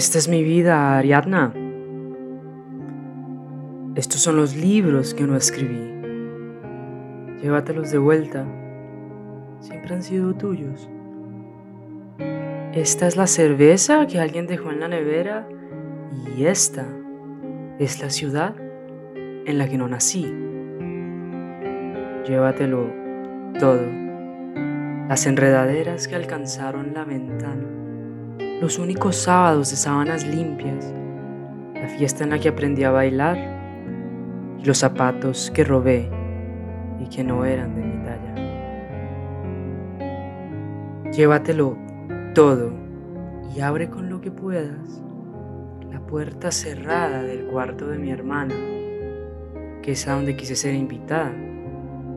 Esta es mi vida, Ariadna. Estos son los libros que no escribí. Llévatelos de vuelta. Siempre han sido tuyos. Esta es la cerveza que alguien dejó en la nevera y esta es la ciudad en la que no nací. Llévatelo todo. Las enredaderas que alcanzaron la ventana. Los únicos sábados de sábanas limpias. La fiesta en la que aprendí a bailar. Y los zapatos que robé y que no eran de mi talla. Llévatelo todo y abre con lo que puedas la puerta cerrada del cuarto de mi hermana, que es a donde quise ser invitada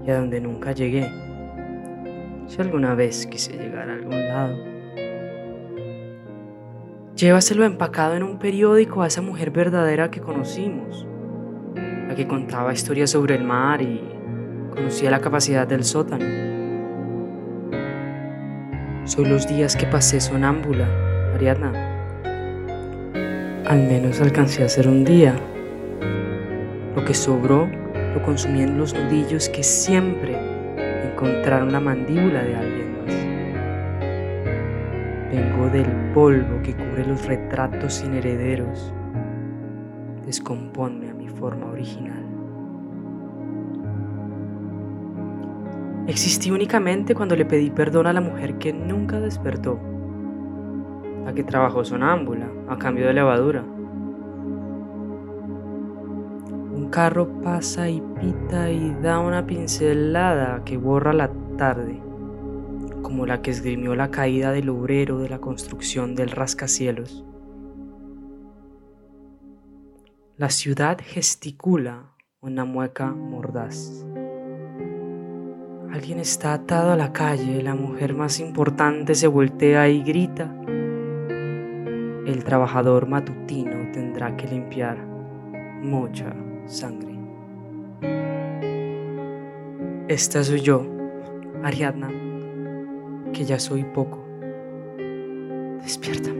y a donde nunca llegué. Si alguna vez quise llegar a algún lado. Llévaselo empacado en un periódico a esa mujer verdadera que conocimos, la que contaba historias sobre el mar y conocía la capacidad del sótano. Son los días que pasé sonámbula, Ariadna. Al menos alcancé a hacer un día. Lo que sobró lo consumí en los nudillos que siempre encontraron la mandíbula de alguien. Vengo del polvo que cubre los retratos sin herederos. Descomponme a mi forma original. Existí únicamente cuando le pedí perdón a la mujer que nunca despertó, la que trabajó sonámbula a cambio de levadura. Un carro pasa y pita y da una pincelada que borra la tarde, como la que esgrimió la caída del obrero de la construcción del rascacielos. La ciudad gesticula una mueca mordaz. Alguien está atado a la calle, la mujer más importante se voltea y grita. El trabajador matutino tendrá que limpiar mucha sangre. Esta soy yo, Ariadna, que ya soy poco. Despiértame.